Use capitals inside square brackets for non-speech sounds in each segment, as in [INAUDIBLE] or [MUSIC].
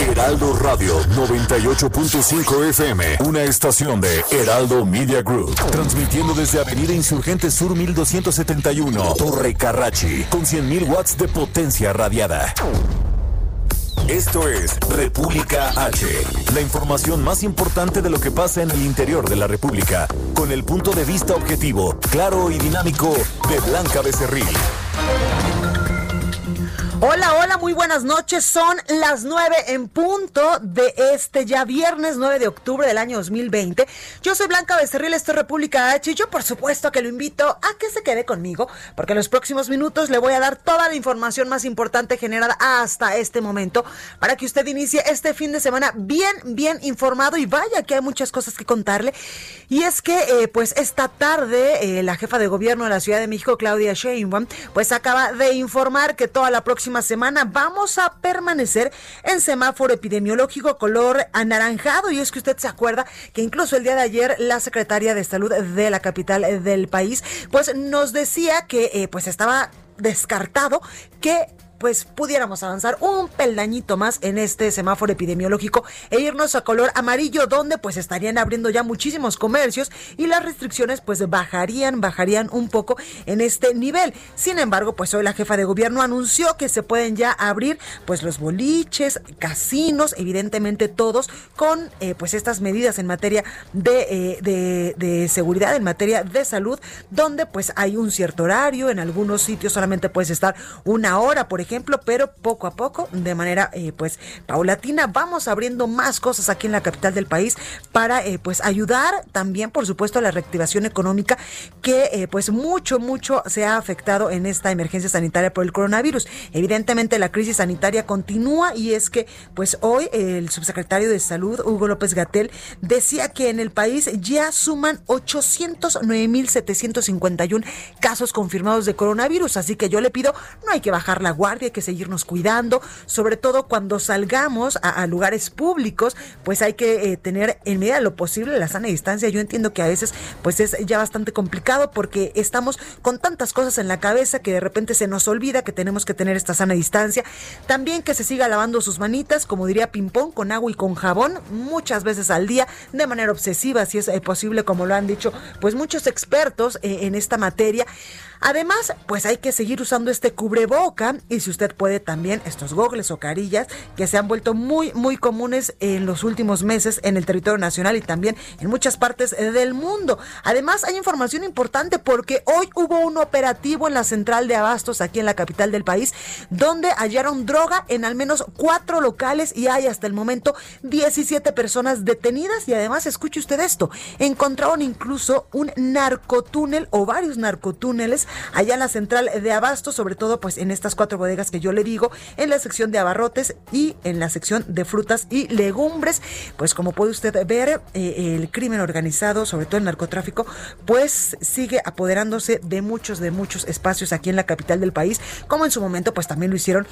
Heraldo Radio 98.5 FM, una estación de Heraldo Media Group, transmitiendo desde Avenida Insurgente Sur 1271, Torre Carrachi, con 100.000 watts de potencia radiada. Esto es República H, la información más importante de lo que pasa en el interior de la República, con el punto de vista objetivo, claro y dinámico de Blanca Becerril. Hola, hola, muy buenas noches. Son las nueve en punto de este ya viernes 9 de octubre del año 2020. Yo soy Blanca Becerril, esto es República H y yo por supuesto que lo invito a que se quede conmigo porque en los próximos minutos le voy a dar toda la información más importante generada hasta este momento para que usted inicie este fin de semana bien, bien informado y vaya que hay muchas cosas que contarle. Y es que eh, pues esta tarde eh, la jefa de gobierno de la Ciudad de México, Claudia Sheinbaum, pues acaba de informar que toda la próxima semana vamos a permanecer en semáforo epidemiológico color anaranjado. Y es que usted se acuerda que incluso el día de ayer la secretaria de salud de la capital del país, pues nos decía que eh, pues estaba descartado que pues pudiéramos avanzar un peldañito más en este semáforo epidemiológico e irnos a color amarillo donde pues estarían abriendo ya muchísimos comercios y las restricciones pues bajarían, bajarían un poco en este nivel. Sin embargo, pues hoy la jefa de gobierno anunció que se pueden ya abrir pues los boliches, casinos, evidentemente todos con eh, pues estas medidas en materia de, eh, de, de seguridad, en materia de salud, donde pues hay un cierto horario, en algunos sitios solamente puedes estar una hora, por ejemplo, pero poco a poco, de manera eh, pues paulatina, vamos abriendo más cosas aquí en la capital del país para eh, pues ayudar también, por supuesto, a la reactivación económica que eh, pues mucho, mucho se ha afectado en esta emergencia sanitaria por el coronavirus. Evidentemente la crisis sanitaria continúa y es que pues hoy el subsecretario de Salud, Hugo López Gatel, decía que en el país ya suman 809.751 casos confirmados de coronavirus, así que yo le pido, no hay que bajar la guardia hay que seguirnos cuidando, sobre todo cuando salgamos a, lugares públicos, pues hay que eh, tener en medida de lo posible la sana distancia. Yo entiendo que a veces pues es ya bastante complicado porque estamos con tantas cosas en la cabeza que de repente se nos olvida que tenemos que tener esta sana distancia. También que se siga lavando sus manitas, como diría Pimpón, con agua y con jabón, muchas veces al día, de manera obsesiva, si es eh, posible, como lo han dicho pues muchos expertos eh, en esta materia. Además, pues hay que seguir usando este cubreboca y si usted puede también estos gogles o carillas que se han vuelto muy, muy comunes en los últimos meses en el territorio nacional y también en muchas partes del mundo. Además, hay información importante porque hoy hubo un operativo en la central de abastos aquí en la capital del país donde hallaron droga en al menos cuatro locales y hay hasta el momento 17 personas detenidas y además, escuche usted esto, encontraron incluso un narcotúnel o varios narcotúneles allá en la central de abasto, sobre todo pues en estas cuatro bodegas que yo le digo, en la sección de abarrotes y en la sección de frutas y legumbres. Pues como puede usted ver, eh, el crimen organizado, sobre todo el narcotráfico, pues sigue apoderándose de muchos, de muchos espacios aquí en la capital del país, como en su momento pues también lo hicieron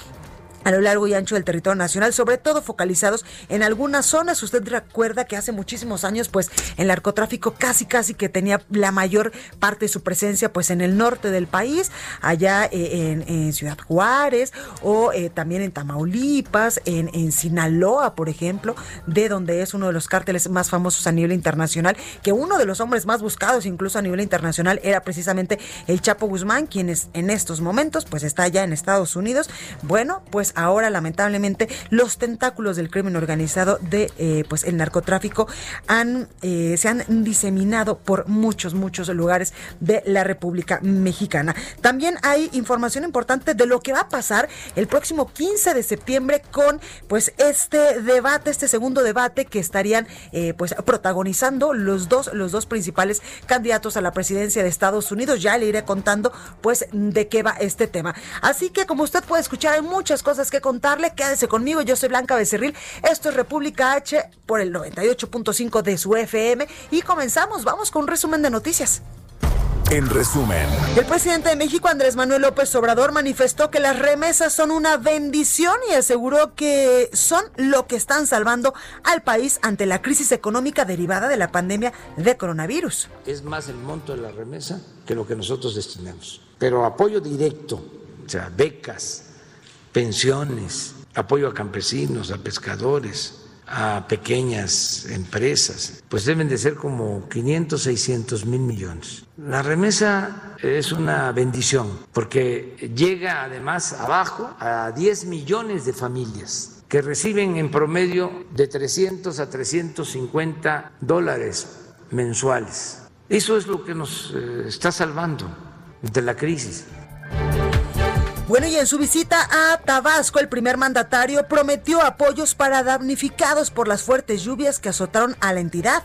a lo largo y ancho del territorio nacional, sobre todo focalizados en algunas zonas. Usted recuerda que hace muchísimos años, pues, el narcotráfico casi, casi que tenía la mayor parte de su presencia, pues, en el norte del país, allá eh, en, Ciudad Juárez o eh, también en Tamaulipas, en, Sinaloa, por ejemplo, de donde es uno de los cárteles más famosos a nivel internacional, que uno de los hombres más buscados incluso a nivel internacional era precisamente el Chapo Guzmán, quien es, en estos momentos, pues, está allá en Estados Unidos. Bueno, pues ahora lamentablemente los tentáculos del crimen organizado de eh, pues el narcotráfico han eh, se han diseminado por muchos muchos lugares de la República Mexicana. También hay información importante de lo que va a pasar el próximo 15 de septiembre con pues este debate, este segundo debate que estarían eh, pues protagonizando los dos los dos principales candidatos a la presidencia de Estados Unidos. Ya le iré contando pues de qué va este tema. Así que como usted puede escuchar hay muchas cosas que contarle. Quédese conmigo, yo soy Blanca Becerril. Esto es República H por el 98.5 de su FM. Y comenzamos, vamos con un resumen de noticias. en resumen. El presidente de México, Andrés Manuel López Obrador, manifestó que las remesas son una bendición y aseguró que son lo que están salvando al país ante la crisis económica derivada de la pandemia de coronavirus. Es más el monto de la remesa que lo que nosotros destinamos. Pero apoyo directo, o sea, becas, pensiones, apoyo a campesinos, a pescadores, a pequeñas empresas, pues deben de ser como 500, 600 mil millones. La remesa es una bendición porque llega además abajo a 10 millones de familias que reciben en promedio de 300 a 350 dólares mensuales. Eso es lo que nos eh, está salvando de la crisis. Bueno, y en su visita a Tabasco, el primer mandatario prometió apoyos para damnificados por las fuertes lluvias que azotaron a la entidad.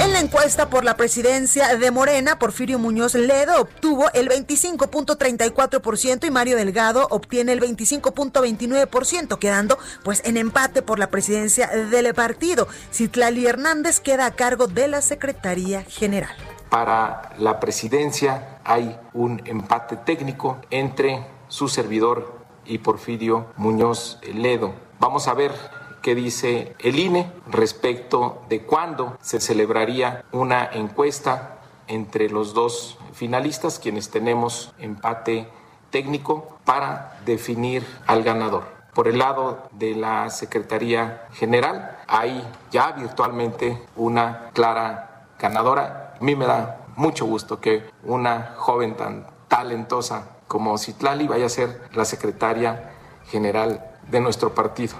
En la encuesta por la presidencia de Morena, Porfirio Muñoz Ledo obtuvo el 25.34% y Mario Delgado obtiene el 25.29%, quedando pues en empate por la presidencia del partido. Citlali Hernández queda a cargo de la Secretaría General. Para la presidencia hay un empate técnico entre su servidor y Porfirio Muñoz Ledo. Vamos a ver qué dice el INE respecto de cuándo se celebraría una encuesta entre los dos finalistas, quienes tenemos empate técnico, para definir al ganador. Por el lado de la Secretaría General, hay ya virtualmente una clara ganadora a mí me da mucho gusto que una joven tan talentosa como Citlali vaya a ser la secretaria general de nuestro partido.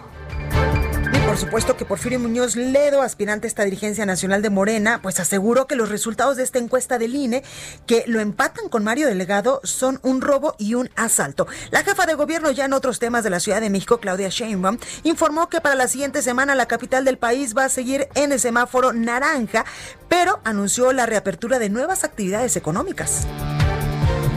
Supuesto que Porfirio Muñoz Ledo, aspirante a esta dirigencia nacional de Morena, pues aseguró que los resultados de esta encuesta del INE, que lo empatan con Mario Delegado, son un robo y un asalto. La jefa de gobierno ya en otros temas de la Ciudad de México, Claudia Sheinbaum, informó que para la siguiente semana la capital del país va a seguir en el semáforo naranja, pero anunció la reapertura de nuevas actividades económicas.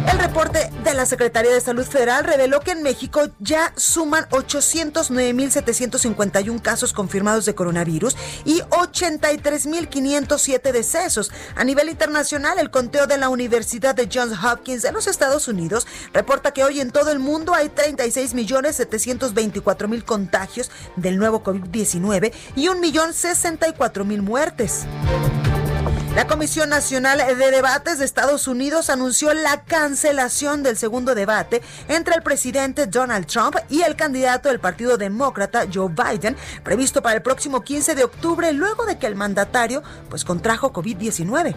El reporte de la Secretaría de Salud Federal reveló que en México ya suman 809.751 casos confirmados de coronavirus y 83.507 decesos. A nivel internacional, el conteo de la Universidad de Johns Hopkins de los Estados Unidos reporta que hoy en todo el mundo hay 36.724.000 contagios del nuevo COVID-19 y 1.064.000 muertes. La Comisión Nacional de Debates de Estados Unidos anunció la cancelación del segundo debate entre el presidente Donald Trump y el candidato del Partido Demócrata Joe Biden, previsto para el próximo 15 de octubre, luego de que el mandatario pues contrajo COVID-19.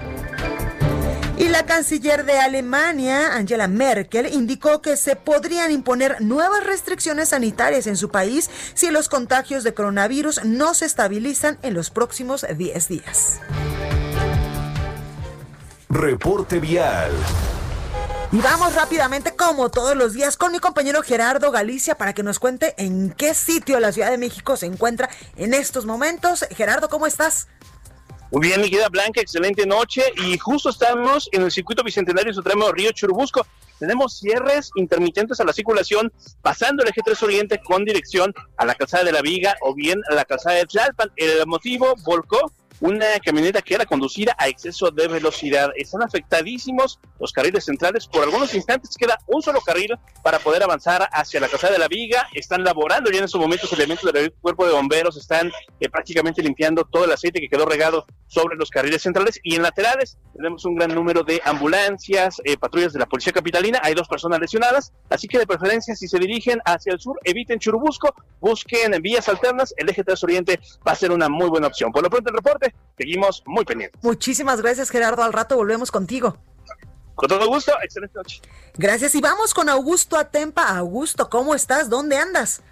Y la canciller de Alemania, Angela Merkel, indicó que se podrían imponer nuevas restricciones sanitarias en su país si los contagios de coronavirus no se estabilizan en los próximos 10 días. Reporte vial. Y vamos rápidamente, como todos los días, con mi compañero Gerardo Galicia para que nos cuente en qué sitio de la Ciudad de México se encuentra en estos momentos. Gerardo, ¿cómo estás? Muy bien, mi querida Blanca, excelente noche. Y justo estamos en el circuito bicentenario Supremo Río Churubusco. Tenemos cierres intermitentes a la circulación pasando el eje 3 Oriente con dirección a la calzada de la Viga o bien a la calzada de Tlalpan. El motivo volcó una camioneta que era conducida a exceso de velocidad. Están afectadísimos los carriles centrales. Por algunos instantes queda un solo carril para poder avanzar hacia la calzada de la Viga. Están laborando ya en estos momentos elementos del cuerpo de bomberos. Están eh, prácticamente limpiando todo el aceite que quedó regado sobre los carriles centrales. Y en laterales tenemos un gran número de ambulancias, eh, patrullas de la policía capitalina. Hay dos personas lesionadas. Así que de preferencia, si se dirigen hacia el sur, eviten Churubusco, busquen vías alternas. El eje 3 Oriente va a ser una muy buena opción. Por lo pronto, el reporte seguimos muy pendientes. Muchísimas gracias, Gerardo. Al rato volvemos contigo. Con todo gusto, excelente noche. Gracias y vamos con Augusto Atempa. Augusto, ¿cómo estás? ¿Dónde andas?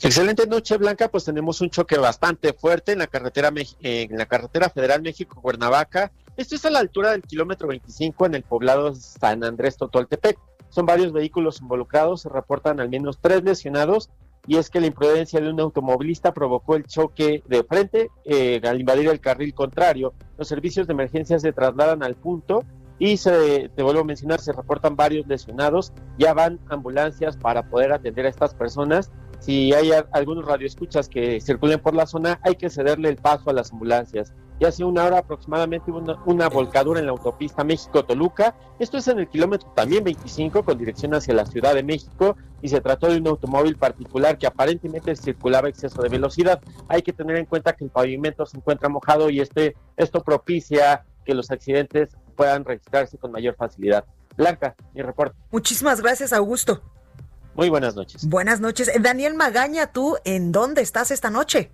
Excelente noche, Blanca. Pues tenemos un choque bastante fuerte en la carretera en la carretera Federal México Cuernavaca. Esto es a la altura del kilómetro 25 en el poblado San Andrés Totoltepec. Son varios vehículos involucrados, se reportan al menos tres lesionados y es que la imprudencia de un automovilista provocó el choque de frente eh, al invadir el carril contrario. Los servicios de emergencia se trasladan al punto y se, te vuelvo a mencionar, se reportan varios lesionados, ya van ambulancias para poder atender a estas personas. Si hay algunos radioescuchas que circulen por la zona, hay que cederle el paso a las ambulancias. Y hace una hora aproximadamente una, una volcadura en la autopista México-Toluca. Esto es en el kilómetro también 25 con dirección hacia la Ciudad de México y se trató de un automóvil particular que aparentemente circulaba exceso de velocidad. Hay que tener en cuenta que el pavimento se encuentra mojado y este, esto propicia que los accidentes puedan registrarse con mayor facilidad. Blanca, mi reporte. Muchísimas gracias, Augusto. Muy buenas noches. Buenas noches. Daniel Magaña, ¿tú en dónde estás esta noche?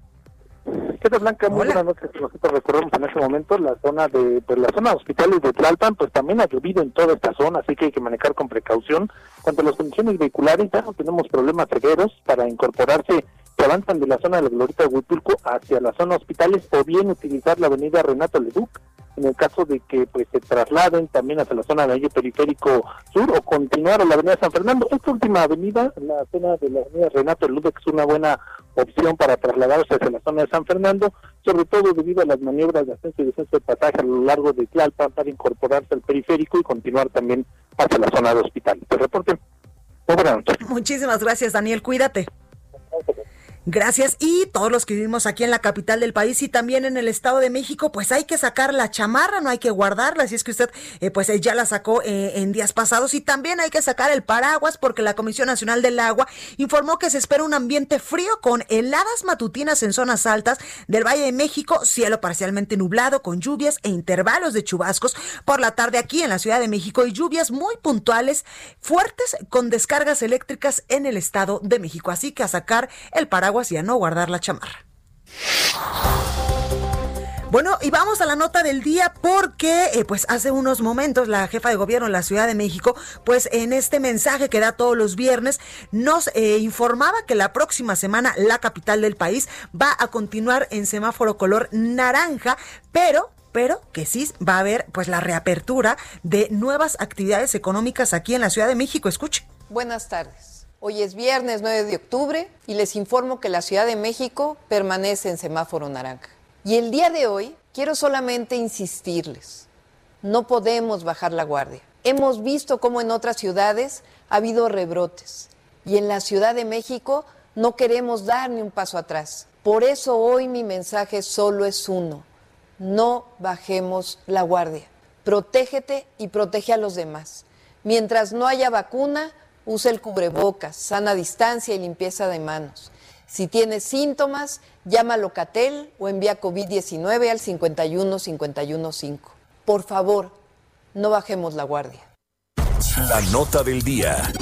¿Qué tal, Blanca? Muy buenas noches. Nosotros recorremos en este momento la zona de pues, la zona hospitales de Tlalpan, pues también ha llovido en toda esta zona, así que hay que manejar con precaución. Cuanto a las condiciones vehiculares, ya no tenemos problemas severos para incorporarse que avanzan de la zona de la Glorita de Huitulco hacia la zona hospitales o bien utilizar la avenida Renato Leduc en el caso de que pues se trasladen también hacia la zona del eje periférico sur o continuar a la avenida San Fernando. Esta última avenida, la zona de la avenida Renato Leduc, es una buena opción para trasladarse hacia la zona de San Fernando, sobre todo debido a las maniobras de ascenso y descenso de pasaje a lo largo de Tlalpan para incorporarse al periférico y continuar también hacia la zona de hospital. Te reporte. Muchísimas gracias, Daniel. Cuídate. Gracias. Y todos los que vivimos aquí en la capital del país y también en el Estado de México, pues hay que sacar la chamarra, no hay que guardarla. Así es que usted, eh, pues ya la sacó eh, en días pasados. Y también hay que sacar el paraguas porque la Comisión Nacional del Agua informó que se espera un ambiente frío con heladas matutinas en zonas altas del Valle de México, cielo parcialmente nublado con lluvias e intervalos de chubascos por la tarde aquí en la Ciudad de México y lluvias muy puntuales, fuertes con descargas eléctricas en el Estado de México. Así que a sacar el paraguas y a no guardar la chamarra. Bueno, y vamos a la nota del día porque eh, pues hace unos momentos la jefa de gobierno de la Ciudad de México, pues en este mensaje que da todos los viernes, nos eh, informaba que la próxima semana la capital del país va a continuar en semáforo color naranja, pero pero que sí va a haber pues la reapertura de nuevas actividades económicas aquí en la Ciudad de México. Escuche. Buenas tardes. Hoy es viernes 9 de octubre y les informo que la Ciudad de México permanece en semáforo naranja. Y el día de hoy quiero solamente insistirles, no podemos bajar la guardia. Hemos visto cómo en otras ciudades ha habido rebrotes y en la Ciudad de México no queremos dar ni un paso atrás. Por eso hoy mi mensaje solo es uno, no bajemos la guardia. Protégete y protege a los demás. Mientras no haya vacuna, usa el cubrebocas, sana distancia y limpieza de manos. Si tienes síntomas, llama a Locatel o envía COVID-19 al 51 515. Por favor, no bajemos la guardia. La nota del día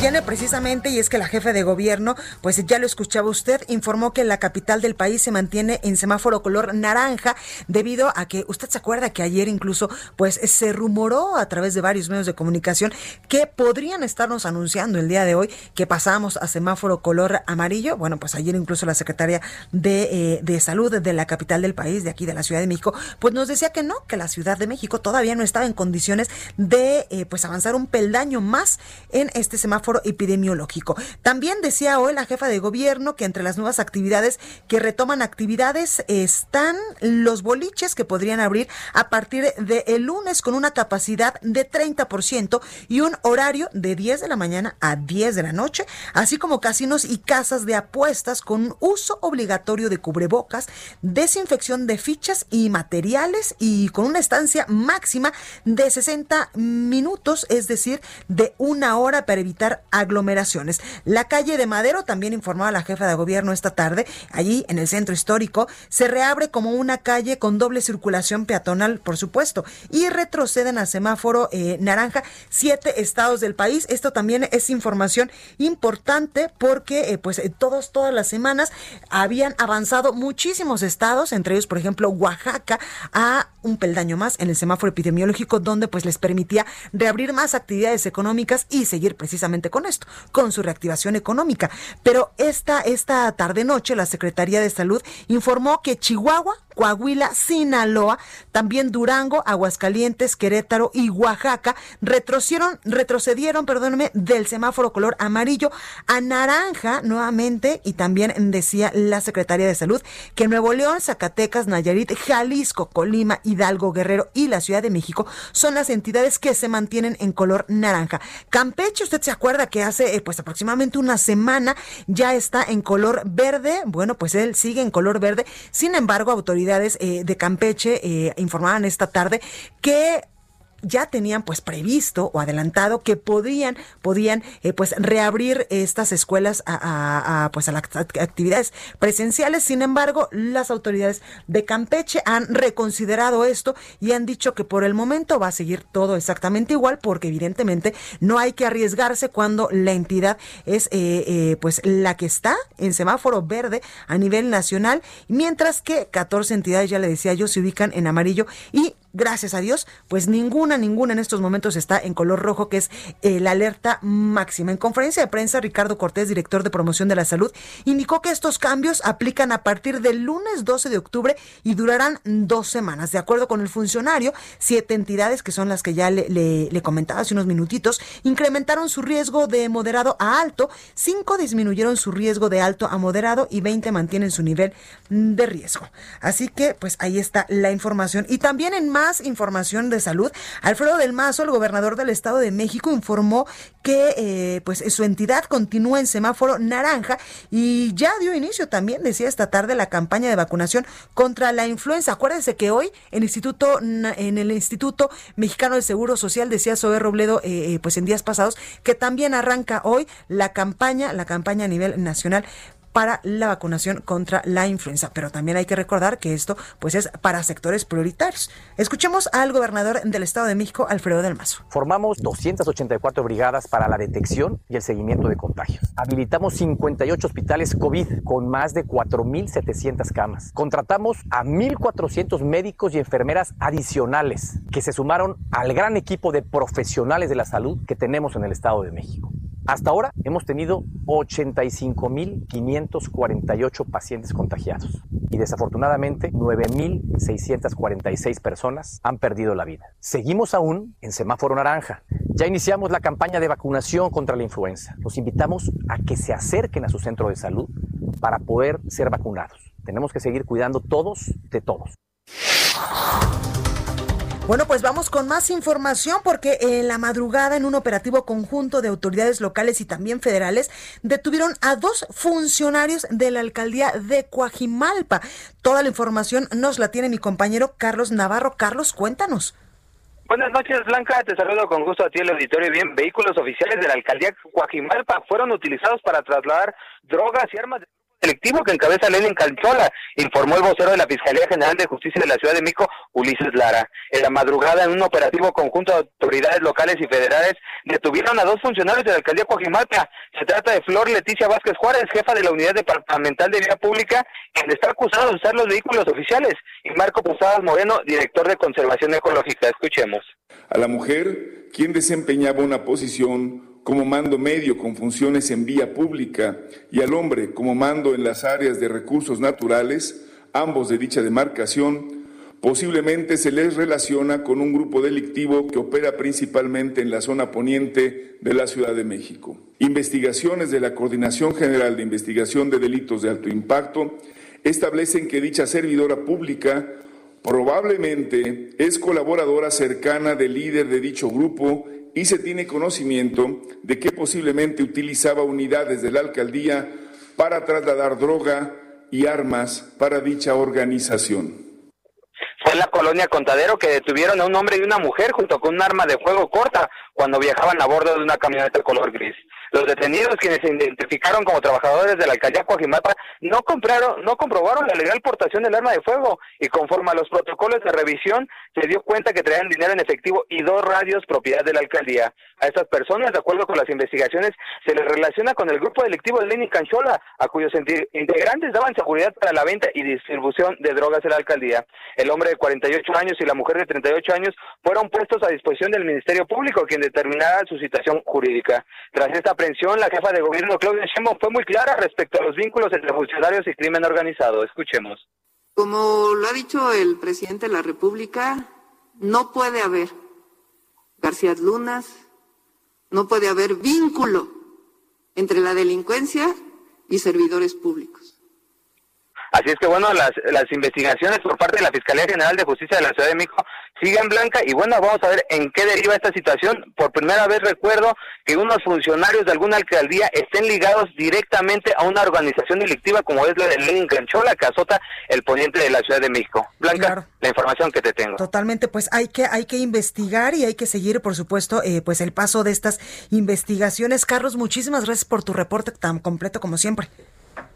tiene precisamente, y es que la jefe de gobierno, pues ya lo escuchaba usted, informó que la capital del país se mantiene en semáforo color naranja debido a que usted se acuerda que ayer incluso pues se rumoró a través de varios medios de comunicación que podrían estarnos anunciando el día de hoy que pasamos a semáforo color amarillo. Bueno, pues ayer incluso la secretaria de, eh, de salud de la capital del país, de aquí de la Ciudad de México, pues nos decía que no, que la Ciudad de México todavía no estaba en condiciones de eh, pues avanzar un peldaño más en este semáforo epidemiológico. También decía hoy la jefa de gobierno que entre las nuevas actividades que retoman actividades están los boliches que podrían abrir a partir de el lunes con una capacidad de 30% y un horario de 10 de la mañana a 10 de la noche, así como casinos y casas de apuestas con uso obligatorio de cubrebocas, desinfección de fichas y materiales y con una estancia máxima de 60 minutos, es decir, de una hora para evitar aglomeraciones. La calle de Madero, también informaba la jefa de gobierno esta tarde, allí en el centro histórico, se reabre como una calle con doble circulación peatonal, por supuesto, y retroceden al semáforo eh, naranja siete estados del país. Esto también es información importante porque, eh, pues, eh, todos, todas las semanas habían avanzado muchísimos estados, entre ellos, por ejemplo, Oaxaca, a un peldaño más en el semáforo epidemiológico, donde pues les permitía reabrir más actividades económicas y seguir precisamente con esto, con su reactivación económica. Pero esta, esta tarde-noche, la Secretaría de Salud informó que Chihuahua, Coahuila, Sinaloa, también Durango, Aguascalientes, Querétaro y Oaxaca retrocedieron, retrocedieron, perdóneme, del semáforo color amarillo a naranja nuevamente y también decía la secretaria de Salud que Nuevo León, Zacatecas, Nayarit, Jalisco, Colima, Hidalgo, Guerrero y la Ciudad de México son las entidades que se mantienen en color naranja. Campeche, usted se acuerda que hace eh, pues aproximadamente una semana ya está en color verde. Bueno, pues él sigue en color verde. Sin embargo, autoridades eh, de Campeche eh, informaban esta tarde que ya tenían pues previsto o adelantado que podían podían eh, pues reabrir estas escuelas a, pues a las actividades presenciales. Sin embargo las autoridades de Campeche han reconsiderado esto y han dicho que por el momento va a seguir todo exactamente igual porque evidentemente no hay que arriesgarse cuando la entidad es eh, eh, pues la que está en semáforo verde a nivel nacional mientras que 14 entidades ya le decía yo se ubican en amarillo y gracias a Dios, pues ninguna, ninguna en estos momentos está en color rojo, que es eh, la alerta máxima. En conferencia de prensa, Ricardo Cortés, director de promoción de la salud, indicó que estos cambios aplican a partir del lunes 12 de octubre y durarán dos semanas. De acuerdo con el funcionario, siete entidades, que son las que ya le, comentaba hace unos minutitos, incrementaron su riesgo de moderado a alto, cinco disminuyeron su riesgo de alto a moderado y 20 mantienen su nivel de riesgo. Así que, pues ahí está la información. Y también en más información de salud, Alfredo del Mazo, el gobernador del Estado de México, informó que eh, pues su entidad continúa en semáforo naranja y ya dio inicio también, decía esta tarde, la campaña de vacunación contra la influenza. Acuérdense que hoy el Instituto, en el Instituto Mexicano del Seguro Social, decía Zoe Robledo, eh, eh, pues en días pasados, que también arranca hoy la campaña, la campaña a nivel nacional para la vacunación contra la influenza. Pero también hay que recordar que esto pues es para sectores prioritarios. Escuchemos al gobernador del Estado de México, Alfredo del Mazo. Formamos 284 brigadas para la detección y el seguimiento de contagios. Habilitamos 58 hospitales COVID con más de 4.700 camas. Contratamos a 1.400 médicos y enfermeras adicionales que se sumaron al gran equipo de profesionales de la salud que tenemos en el Estado de México. Hasta ahora hemos tenido 85.548 pacientes contagiados y desafortunadamente 9.646 personas han perdido la vida. Seguimos aún en semáforo naranja. Ya iniciamos la campaña de vacunación contra la influenza. Los invitamos a que se acerquen a su centro de salud para poder ser vacunados. Tenemos que seguir cuidando todos de todos. Bueno, pues vamos con más información porque en la madrugada en un operativo conjunto de autoridades locales y también federales detuvieron a dos funcionarios de la alcaldía de Coajimalpa. Toda la información nos la tiene mi compañero Carlos Navarro. Carlos, cuéntanos. Buenas noches, Blanca. Te saludo con gusto a ti, el auditorio. Bien, vehículos oficiales de la alcaldía Coajimalpa fueron utilizados para trasladar drogas y armas de selectivo que encabeza Lenin Canchola, informó el vocero de la Fiscalía General de Justicia de la Ciudad de México, Ulises Lara. En la madrugada, en un operativo conjunto de autoridades locales y federales, detuvieron a dos funcionarios de la alcaldía Coajimalpa. Se trata de Flor Leticia Vázquez Juárez, jefa de la Unidad Departamental de Vía Pública, quien está acusado de usar los vehículos oficiales, y Marco Posadas Moreno, director de Conservación Ecológica. Escuchemos. A la mujer, quien desempeñaba una posición como mando medio con funciones en vía pública y al hombre como mando en las áreas de recursos naturales, ambos de dicha demarcación, posiblemente se les relaciona con un grupo delictivo que opera principalmente en la zona poniente de la Ciudad de México. Investigaciones de la Coordinación General de Investigación de Delitos de Alto Impacto establecen que dicha servidora pública probablemente es colaboradora cercana del líder de dicho grupo y se tiene conocimiento de que posiblemente utilizaba unidades de la alcaldía para trasladar droga y armas para dicha organización. Fue la colonia Contadero que detuvieron a un hombre y una mujer junto con un arma de fuego corta cuando viajaban a bordo de una camioneta color gris. Los detenidos, quienes se identificaron como trabajadores de la alcaldía Coajimalpa, no compraron, no comprobaron la legal portación del arma de fuego y conforme a los protocolos de revisión se dio cuenta que traían dinero en efectivo y dos radios propiedad de la alcaldía. A estas personas, de acuerdo con las investigaciones, se les relaciona con el grupo delictivo de Lenin Canchola, a cuyos integrantes daban seguridad para la venta y distribución de drogas en la alcaldía. El hombre de 48 años y la mujer de 38 años fueron puestos a disposición del Ministerio Público, quien determinará su situación jurídica. Tras esta la jefa de gobierno Claudia Sheinbaum fue muy clara respecto a los vínculos entre funcionarios y crimen organizado. Escuchemos. Como lo ha dicho el presidente de la República, no puede haber García Lunas, no puede haber vínculo entre la delincuencia y servidores públicos. Así es que bueno, las, las investigaciones por parte de la Fiscalía General de Justicia de la Ciudad de México siguen blanca y bueno, vamos a ver en qué deriva esta situación. Por primera vez recuerdo que unos funcionarios de alguna alcaldía estén ligados directamente a una organización delictiva como es la de Lenin Canchola que azota el poniente de la Ciudad de México. Blanca, la información que te tengo. Totalmente, pues hay que hay que investigar y hay que seguir, por supuesto, eh, pues el paso de estas investigaciones. Carlos, muchísimas gracias por tu reporte tan completo como siempre.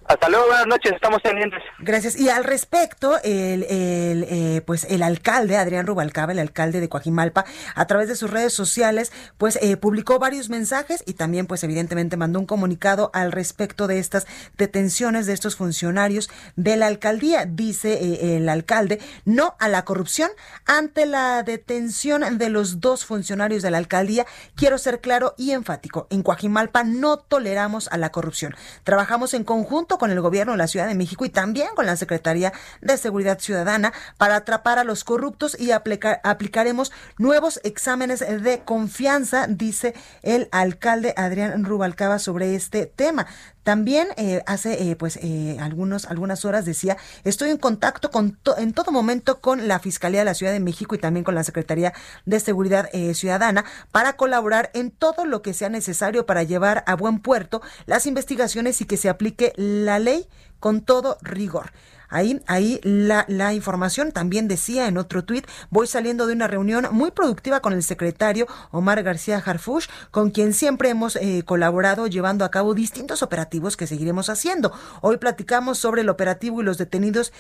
Hasta luego, buenas noches, estamos pendientes. Gracias. Y al respecto, el, el eh, pues el alcalde, Adrián Rubalcaba, el alcalde de Coajimalpa, a través de sus redes sociales, pues eh, publicó varios mensajes y también, pues evidentemente, mandó un comunicado al respecto de estas detenciones de estos funcionarios de la alcaldía. Dice eh, el alcalde, no a la corrupción. Ante la detención de los dos funcionarios de la alcaldía, quiero ser claro y enfático. En Coajimalpa no toleramos a la corrupción. Trabajamos en conjunto con el gobierno de la Ciudad de México y también con la Secretaría de Seguridad Ciudadana para atrapar a los corruptos y aplicaremos nuevos exámenes de confianza, dice el alcalde Adrián Rubalcaba sobre este tema. También eh, hace eh, pues eh, algunos algunas horas decía estoy en contacto con en todo momento con la Fiscalía de la Ciudad de México y también con la Secretaría de Seguridad Ciudadana para colaborar en todo lo que sea necesario para llevar a buen puerto las investigaciones y que se aplique la ley con todo rigor. Ahí, ahí la, información también decía en otro tuit, voy saliendo de una reunión muy productiva con el secretario Omar García Harfush, con quien siempre hemos eh, colaborado llevando a cabo distintos operativos que seguiremos haciendo. Hoy platicamos sobre el operativo y los detenidos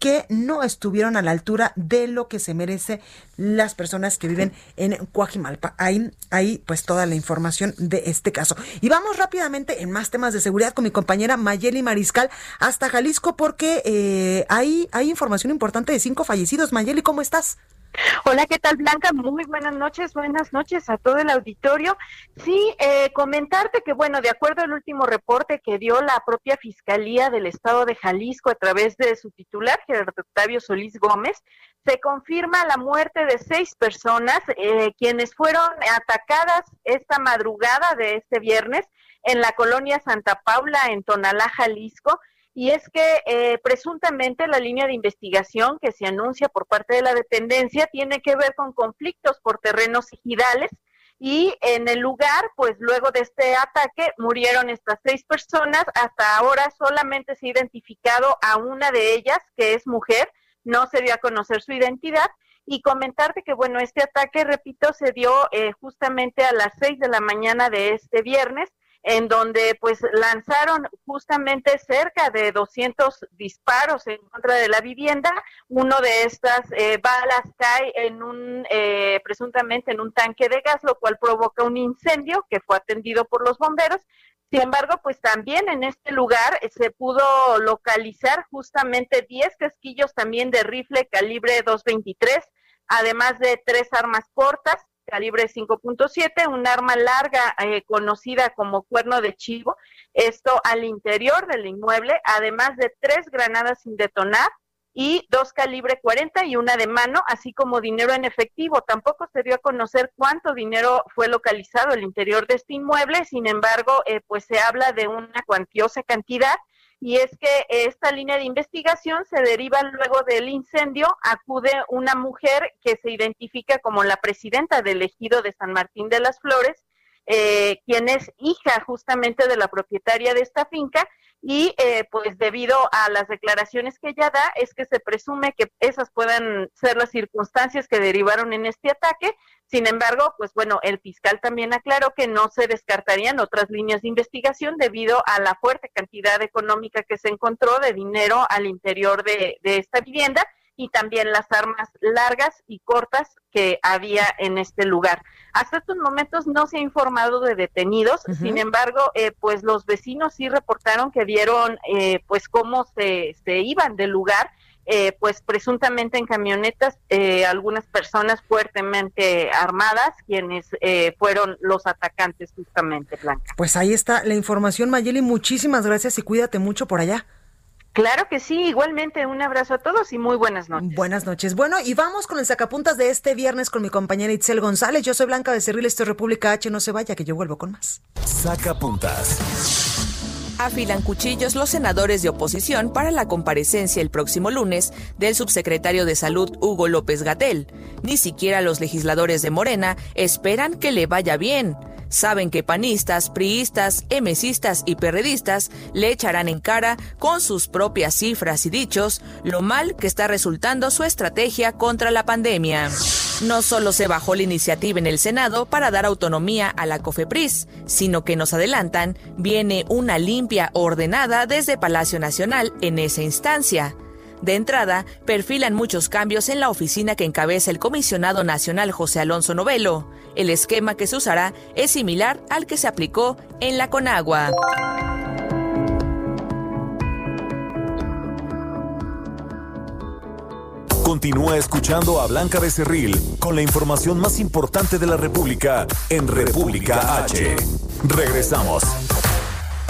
que no estuvieron a la altura de lo que se merece las personas que viven en Coajimalpa. Ahí, pues toda la información de este caso. Y vamos rápidamente en más temas de seguridad con mi compañera Mayeli Mariscal hasta Jalisco porque eh, hay, hay información importante de cinco fallecidos. Mayeli, ¿cómo estás? Hola, ¿qué tal Blanca? Muy buenas noches, buenas noches a todo el auditorio. Sí, eh, comentarte que, bueno, de acuerdo al último reporte que dio la propia Fiscalía del Estado de Jalisco a través de su titular, Gerardo Octavio Solís Gómez, se confirma la muerte de seis personas, eh, quienes fueron atacadas esta madrugada de este viernes en la colonia Santa Paula, en Tonalá, Jalisco y es que eh, presuntamente la línea de investigación que se anuncia por parte de la dependencia tiene que ver con conflictos por terrenos ejidales y en el lugar, pues luego de este ataque murieron estas seis personas. Hasta ahora solamente se ha identificado a una de ellas, que es mujer, no se dio a conocer su identidad. Y comentarte que, bueno, este ataque, repito, se dio eh, justamente a las seis de la mañana de este viernes en donde pues lanzaron justamente cerca de 200 disparos en contra de la vivienda. Uno de estas eh, balas cae en un, eh, presuntamente en un tanque de gas, lo cual provoca un incendio que fue atendido por los bomberos. Sin embargo, pues también en este lugar eh, se pudo localizar justamente 10 casquillos también de rifle calibre 223, además de tres armas cortas, calibre 5.7, un arma larga eh, conocida como cuerno de chivo, esto al interior del inmueble, además de tres granadas sin detonar y dos calibre 40 y una de mano, así como dinero en efectivo. Tampoco se dio a conocer cuánto dinero fue localizado al interior de este inmueble, sin embargo, eh, pues se habla de una cuantiosa cantidad y es que esta línea de investigación se deriva luego del incendio, acude una mujer que se identifica como la presidenta del ejido de San Martín de las Flores, eh, quien es hija justamente de la propietaria de esta finca y eh, pues debido a las declaraciones que ella da es que se presume que esas puedan ser las circunstancias que derivaron en este ataque. Sin embargo, pues bueno, el fiscal también aclaró que no se descartarían otras líneas de investigación debido a la fuerte cantidad económica que se encontró de dinero al interior de, de esta vivienda y también las armas largas y cortas que había en este lugar. Hasta estos momentos no se ha informado de detenidos, sin embargo, eh, pues los vecinos sí reportaron que vieron eh, pues cómo se, se iban del lugar. Eh, pues presuntamente en camionetas algunas personas fuertemente armadas quienes fueron los atacantes justamente Blanca. Pues ahí está la información Mayeli, muchísimas gracias y cuídate mucho por allá. Claro que sí, igualmente un abrazo a todos y muy buenas noches. Buenas noches. Bueno, y vamos con el sacapuntas de este viernes con mi compañera Itzel González. Yo soy Blanca Becerril, esto es República H, no se vaya que yo vuelvo con más. Sacapuntas. Afilan cuchillos los senadores de oposición para la comparecencia el próximo lunes del subsecretario de Salud Hugo López Gatel. Ni siquiera los legisladores de Morena esperan que le vaya bien saben que panistas, priistas, emesistas y perredistas le echarán en cara con sus propias cifras y dichos lo mal que está resultando su estrategia contra la pandemia. No solo se bajó la iniciativa en el Senado para dar autonomía a la COFEPRIS, sino que nos adelantan, viene una limpia ordenada desde Palacio Nacional en esa instancia. De entrada, perfilan muchos cambios en la oficina que encabeza el comisionado nacional José Alonso Novelo. El esquema que se usará es similar al que se aplicó en la Conagua. Continúa escuchando a Blanca Becerril con la información más importante de la República en República H. Regresamos.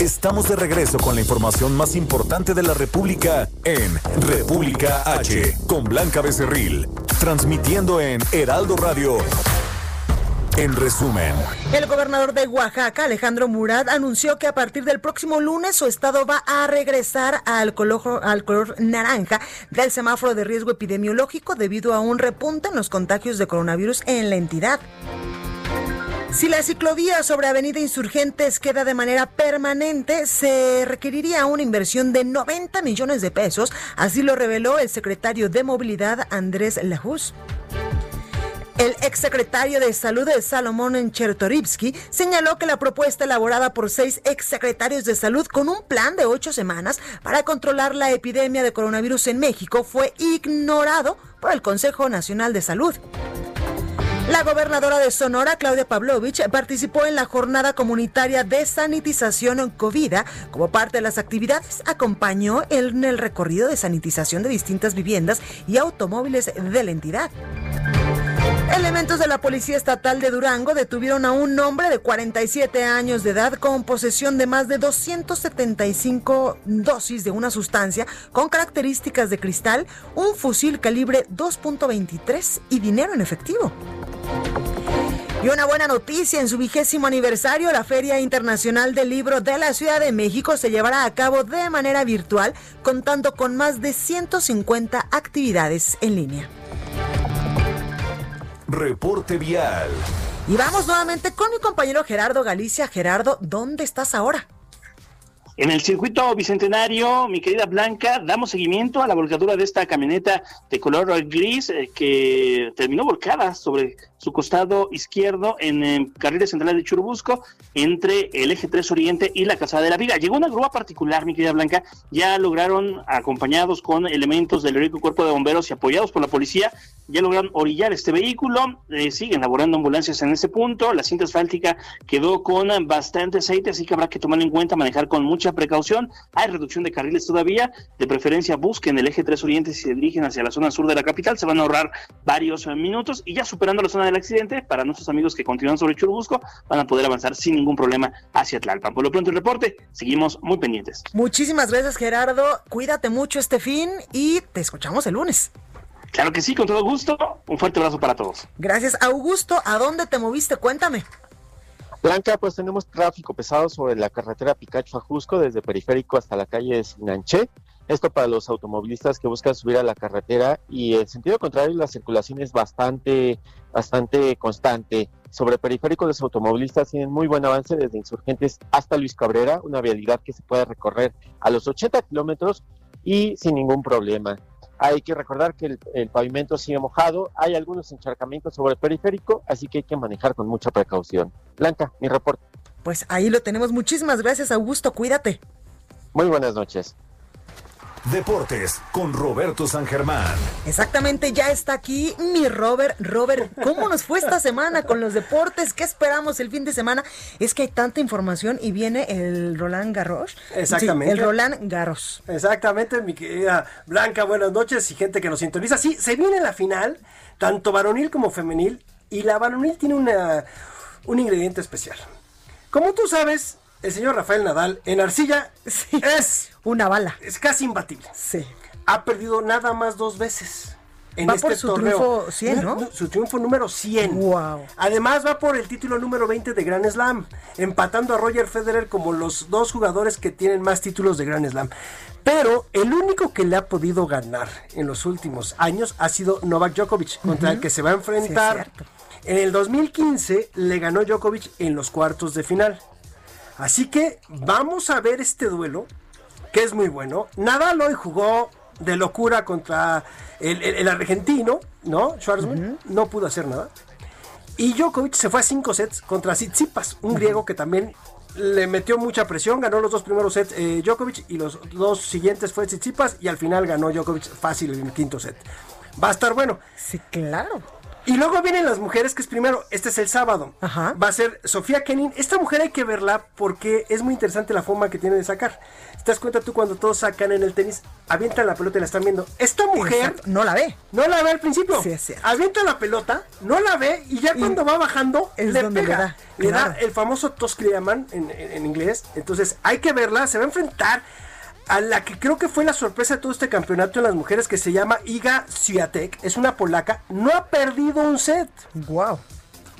Estamos de regreso con la información más importante de la República en República H, con Blanca Becerril, transmitiendo en Heraldo Radio. En resumen, el gobernador de Oaxaca, Alejandro Murat, anunció que a partir del próximo lunes su estado va a regresar al color, al color naranja del semáforo de riesgo epidemiológico debido a un repunte en los contagios de coronavirus en la entidad. Si la ciclovía sobre Avenida Insurgentes queda de manera permanente, se requeriría una inversión de 90 millones de pesos, así lo reveló el secretario de Movilidad Andrés Lajus. El exsecretario de Salud de Salomón Chertorivsky señaló que la propuesta elaborada por seis exsecretarios de salud con un plan de ocho semanas para controlar la epidemia de coronavirus en México fue ignorado por el Consejo Nacional de Salud. La gobernadora de Sonora, Claudia Pavlovich, participó en la jornada comunitaria de sanitización COVID. Como parte de las actividades, acompañó en el recorrido de sanitización de distintas viviendas y automóviles de la entidad. Elementos de la Policía Estatal de Durango detuvieron a un hombre de 47 años de edad con posesión de más de 275 dosis de una sustancia con características de cristal, un fusil calibre 2.23 y dinero en efectivo. Y una buena noticia, en su vigésimo aniversario, la Feria Internacional del Libro de la Ciudad de México se llevará a cabo de manera virtual, contando con más de 150 actividades en línea. Reporte vial. Y vamos nuevamente con mi compañero Gerardo Galicia. Gerardo, ¿dónde estás ahora? En el circuito bicentenario, mi querida Blanca, damos seguimiento a la volcadura de esta camioneta de color gris eh, que terminó volcada sobre su costado izquierdo en el carril central de Churubusco, entre el eje 3 Oriente y la Calzada de la Viga. Llegó una grúa particular, mi querida Blanca, ya lograron, acompañados con elementos del heroico cuerpo de bomberos y apoyados por la policía, ya lograron orillar este vehículo, eh, siguen laborando ambulancias en ese punto, la cinta asfáltica quedó con bastante aceite, así que habrá que tomar en cuenta, manejar con mucha precaución, hay reducción de carriles todavía, de preferencia busquen el eje 3 Oriente si se dirigen hacia la zona sur de la capital, se van a ahorrar varios minutos y ya superando la zona de accidente, para nuestros amigos que continúan sobre Churubusco, van a poder avanzar sin ningún problema hacia Tlalpan. Por lo pronto el reporte, seguimos muy pendientes. Muchísimas gracias Gerardo, cuídate mucho este fin y te escuchamos el lunes. Claro que sí, con todo gusto. Un fuerte abrazo para todos. Gracias, Augusto. ¿A dónde te moviste? Cuéntame. Blanca, pues tenemos tráfico pesado sobre la carretera Picacho a Jusco, desde Periférico hasta la calle de Sinanché. Esto para los automovilistas que buscan subir a la carretera y en sentido contrario la circulación es bastante, bastante constante. Sobre periférico los automovilistas tienen muy buen avance desde Insurgentes hasta Luis Cabrera, una vialidad que se puede recorrer a los 80 kilómetros y sin ningún problema. Hay que recordar que el, pavimento sigue mojado, hay algunos encharcamientos sobre periférico, así que hay que manejar con mucha precaución. Blanca, mi reporte. Pues ahí lo tenemos. Muchísimas gracias, Augusto. Cuídate. Muy buenas noches. Deportes con Roberto San Germán. Exactamente, ya está aquí mi Robert. Robert, ¿cómo nos fue esta semana con los deportes? ¿Qué esperamos el fin de semana? Es que hay tanta información y viene el Roland Garros. Exactamente. el Roland Garros. Exactamente, mi querida Blanca, buenas noches y gente que nos sintoniza. Sí, se viene la final, tanto varonil como femenil, y la varonil tiene una, un ingrediente especial. Como tú sabes, el señor Rafael Nadal en arcilla es una bala. Es casi imbatible. Sí. Ha perdido nada más dos veces. En va este por su torneo. triunfo 100, ¿no? Su triunfo número 100. Wow. Además va por el título número 20 de Grand Slam, empatando a Roger Federer como los dos jugadores que tienen más títulos de Grand Slam. Pero el único que le ha podido ganar en los últimos años ha sido Novak Djokovic, contra el que se va a enfrentar. en el 2015 le ganó Djokovic en los cuartos de final. Así que vamos a ver este duelo, que es muy bueno. Nadal hoy jugó de locura contra el, el- el argentino, ¿no? Schwarzman, no pudo hacer nada. Y Djokovic se fue a cinco sets contra Tsitsipas, un griego que también le metió mucha presión, ganó los dos primeros sets eh, Djokovic y los dos siguientes fue Tsitsipas y al final ganó Djokovic fácil en el quinto set. Va a estar bueno. Sí, claro. Y luego vienen las mujeres, que es primero, este es el sábado. Va a ser Sofía Kenin. Esta mujer hay que verla porque es muy interesante la forma que tiene de sacar. ¿Te das cuenta tú cuando todos sacan en el tenis, avientan la pelota y la están viendo? Esta mujer Exacto, no la ve. no la ve al principio. Sí, es cierto. Avienta la pelota, no la ve y ya cuando va bajando es le donde le pega. da, Le da, el famoso toss que le llaman en, en- en inglés. Entonces hay que verla. Se va a enfrentar a la que creo que fue la sorpresa de todo este campeonato en las mujeres que se llama Iga Swiatek. Es una polaca. No ha perdido un set. Wow.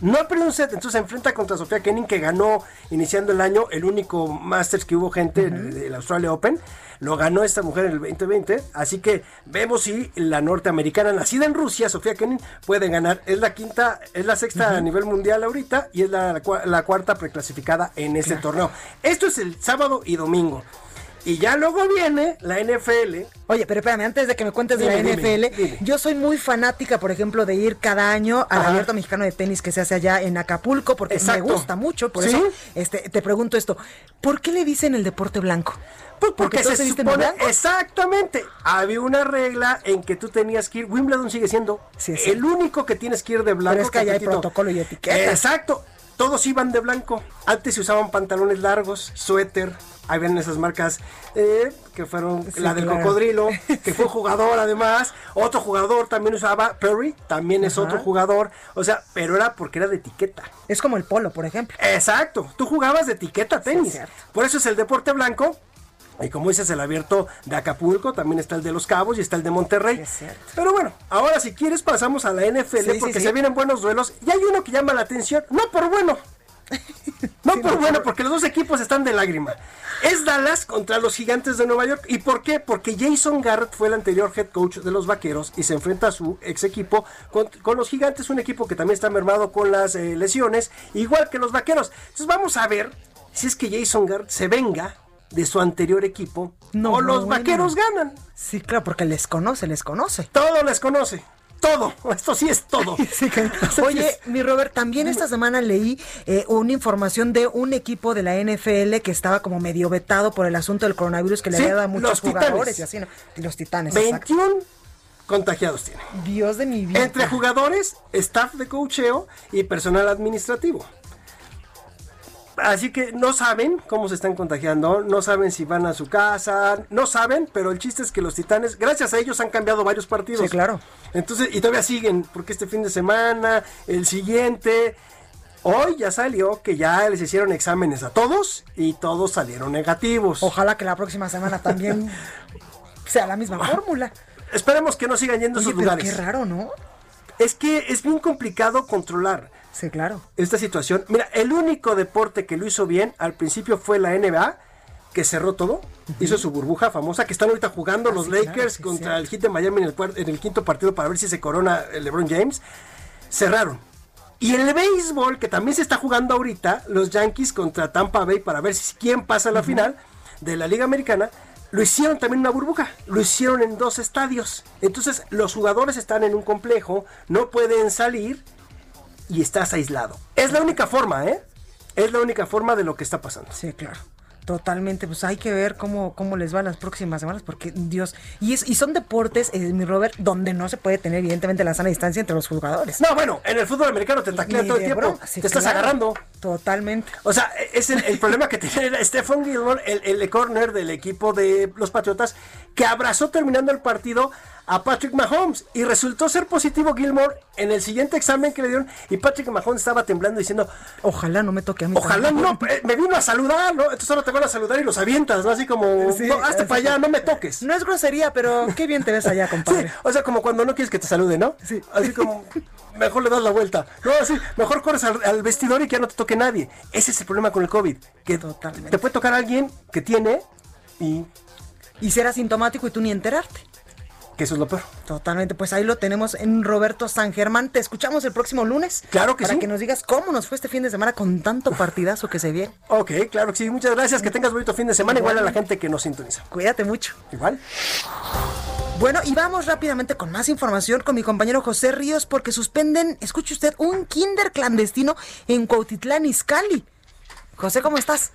No ha perdido un set, entonces se enfrenta contra Sofía Kenin que ganó iniciando el año el único Masters que hubo gente del Australia Open. Lo ganó esta mujer en el 2020, así que vemos si la norteamericana nacida en Rusia, Sofía Kenin, puede ganar. Es la quinta, es la sexta a nivel mundial ahorita y es la, la cuarta preclasificada en este torneo. Esto es el sábado y domingo. Y ya luego viene la NFL. Oye, pero espérame, antes de que me cuentes de la dime, NFL, dime. yo soy muy fanática, por ejemplo, de ir cada año al. Abierto Mexicano de Tenis que se hace allá en Acapulco, porque Exacto. me gusta mucho, por ¿Sí? eso este, te pregunto esto, ¿por qué le dicen el deporte blanco? Pues porque todos se supone, exactamente, había una regla en que tú tenías que ir, Wimbledon sigue siendo el único que tienes que ir de blanco. Pero es que allá hay protocolo y etiqueta. Exacto, todos iban de blanco. Antes se usaban pantalones largos, suéter, habían esas marcas eh, que fueron Sí, la del claro. cocodrilo, que fue [LAUGHS] jugador además, otro jugador también usaba, Perry también es Ajá. otro jugador, o sea, pero era porque era de etiqueta. Es como el polo, por ejemplo. Exacto, tú jugabas de etiqueta tenis. Por eso es el deporte blanco. Y como dices, el abierto de Acapulco, también está el de Los Cabos y está el de Monterrey. Pero bueno, ahora si quieres pasamos a la NFL Sí, sí, porque sí. se vienen buenos duelos. Y hay uno que llama la atención, no por bueno. [LAUGHS] No por bueno, porque los dos equipos están de lágrima. Es Dallas contra los gigantes de Nueva York. ¿Y por qué? Porque Jason Garrett fue el anterior head coach de los vaqueros y se enfrenta a su ex equipo con, con los gigantes, un equipo que también está mermado con las eh, lesiones, igual que los vaqueros. Entonces vamos a ver si es que Jason Garrett se venga de su anterior equipo o los bueno. vaqueros ganan. Sí, claro, porque les conoce, les conoce. Todo les conoce. Todo. Esto sí es todo. [LAUGHS] Oye, mi Robert, también esta semana leí eh, una información de un equipo de la NFL que estaba como medio vetado por el asunto del coronavirus que le Sí, había dado a muchos los Titanes. jugadores y así, ¿no? Y los titanes. exacto. 21 contagiados tiene. Dios de mi vida. Entre jugadores, staff de coacheo y personal administrativo. Así que no saben cómo se están contagiando, no saben si van a su casa, no saben, pero el chiste es que los titanes, gracias a ellos han cambiado varios partidos. Sí, claro. Entonces, y todavía siguen, porque este fin de semana, el siguiente, hoy ya salió que ya les hicieron exámenes a todos y todos salieron negativos. Ojalá que la próxima semana también [LAUGHS] sea la misma fórmula. Esperemos que no sigan yendo a Oye, esos pero lugares. qué raro, ¿no? Es que es bien complicado controlar. Sí, claro. Esta situación. Mira, el único deporte que lo hizo bien al principio fue la NBA, que cerró todo. Hizo su burbuja famosa, que están ahorita jugando los sí, claro, Lakers contra el Heat de Miami en el, en el quinto partido para ver si se corona el LeBron James. Cerraron. Y el béisbol, que también se está jugando ahorita, los Yankees contra Tampa Bay para ver si quién pasa a la final de la Liga Americana, lo hicieron también en una burbuja, lo hicieron en dos estadios. Entonces los jugadores están en un complejo, no pueden salir y estás aislado. Es la única forma, ¿eh? Es la única forma de lo que está pasando. Sí, claro. Totalmente, pues hay que ver cómo, cómo les va las próximas semanas, porque Dios, y, es, y son deportes, eh, mi Robert, donde no se puede tener evidentemente la sana distancia entre los jugadores. No, bueno, en el fútbol americano te taclean todo el tiempo, te estás agarrando. Totalmente. O sea, es el, problema que [LAUGHS] tiene Stephen Gilmore, el, el corner del equipo de los Patriotas, que abrazó terminando el partido a Patrick Mahomes. Y resultó ser positivo Gilmore en el siguiente examen que le dieron. Y Patrick Mahomes estaba temblando diciendo ojalá no me toque a mí ojalá no eh, me vino a saludar no entonces ahora te van a saludar y los avientas no así como hazte para allá no me toques no es grosería pero qué bien te ves allá [LAUGHS] compadre. o sea como cuando no quieres que te salude no sí. Así como mejor le das la vuelta no así mejor corres al, vestidor y que ya no te toque nadie ese es el problema con el covid que Totalmente. te puede tocar a alguien que tiene y y ser asintomático y tú ni enterarte que eso es lo peor. Totalmente, pues ahí lo tenemos en Roberto San Germán. Te escuchamos el próximo lunes. Claro que sí. Para que nos digas cómo nos fue este fin de semana con tanto [LAUGHS] partidazo que se viene. Ok, claro que sí. Muchas gracias. Que tengas bonito fin de semana. Igual, a la gente que nos sintoniza. Cuídate mucho. Igual. Bueno, y vamos rápidamente con más información con mi compañero José Ríos porque suspenden, escuche usted, un kinder clandestino en Cuautitlán, Izcalli. José, ¿cómo estás?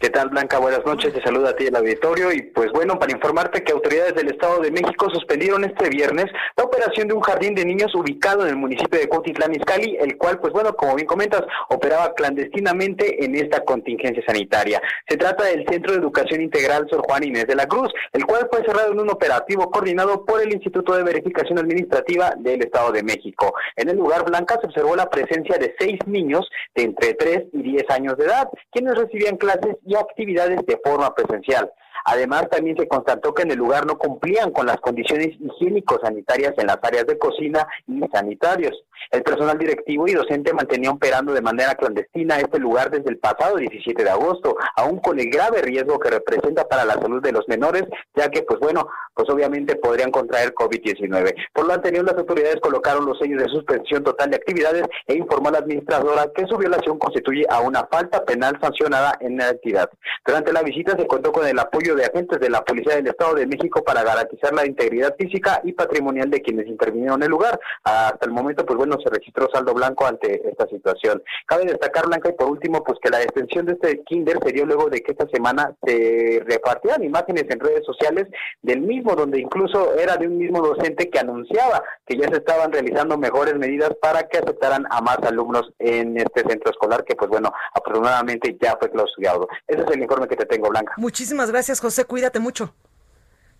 ¿Qué tal, Blanca? Buenas noches. Te saluda a ti el auditorio. Y pues bueno, para informarte que autoridades del Estado de México suspendieron este viernes la operación de un jardín de niños ubicado en el municipio de Cuautitlán Izcalli, el cual, pues bueno, como bien comentas, operaba clandestinamente en esta contingencia sanitaria. Se trata del Centro de Educación Integral Sor Juan Inés de la Cruz, el cual fue cerrado en un operativo coordinado por el Instituto de Verificación Administrativa del Estado de México. En el lugar, Blanca, se observó la presencia de seis niños de entre 3 y 10 años de edad, quienes recibían clases y actividades de forma presencial. Además, también se constató que en el lugar no cumplían con las condiciones higiénico-sanitarias en las áreas de cocina y sanitarios. El personal directivo y docente mantenía operando de manera clandestina este lugar desde el pasado 17 de agosto, aún con el grave riesgo que representa para la salud de los menores, ya que, pues bueno, pues obviamente podrían contraer COVID-19. Por lo anterior, las autoridades colocaron los sellos de suspensión total de actividades e informó a la administradora que su violación constituye a una falta penal sancionada en la entidad. Durante la visita se contó con el apoyo de agentes de la Policía del Estado de México para garantizar la integridad física y patrimonial de quienes intervinieron en el lugar. Hasta el momento, pues bueno, se registró saldo blanco ante esta situación. Cabe destacar, Blanca, y por último, pues que la extensión de este kinder se dio luego de que esta semana se repartieran imágenes en redes sociales del mismo, donde incluso era de un mismo docente que anunciaba que ya se estaban realizando mejores medidas para que aceptaran a más alumnos en este centro escolar, que pues bueno, afortunadamente ya fue clausurado. Ese es el informe que te tengo, Blanca. Muchísimas gracias, José. Cuídate mucho.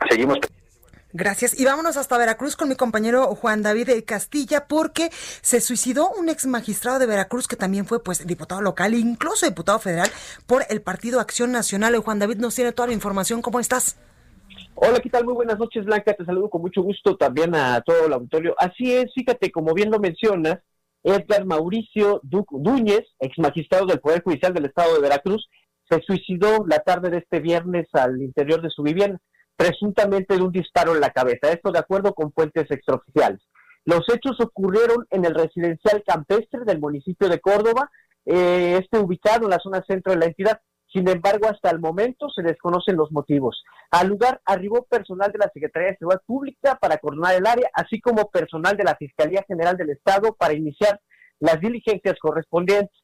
Seguimos. Gracias. Y vámonos hasta Veracruz con mi compañero Juan David Castilla, porque se suicidó un ex magistrado de Veracruz que también fue pues diputado local e incluso diputado federal por el Partido Acción Nacional. Juan David nos tiene toda la información. ¿Cómo estás? Hola, ¿qué tal? Muy buenas noches, Blanca. Te saludo con mucho gusto también a todo el auditorio. Así es, fíjate, como bien lo mencionas, Edgar Mauricio Duñez, ex magistrado del Poder Judicial del Estado de Veracruz, se suicidó la tarde de este viernes al interior de su vivienda, presuntamente de un disparo en la cabeza. Esto de acuerdo con fuentes extraoficiales. Los hechos ocurrieron en el residencial campestre del municipio de Córdoba, eh, este ubicado en la zona centro de la entidad. Sin embargo, hasta el momento se desconocen los motivos. Al lugar arribó personal de la Secretaría de Seguridad Pública para coordinar el área, así como personal de la Fiscalía General del Estado para iniciar las diligencias correspondientes.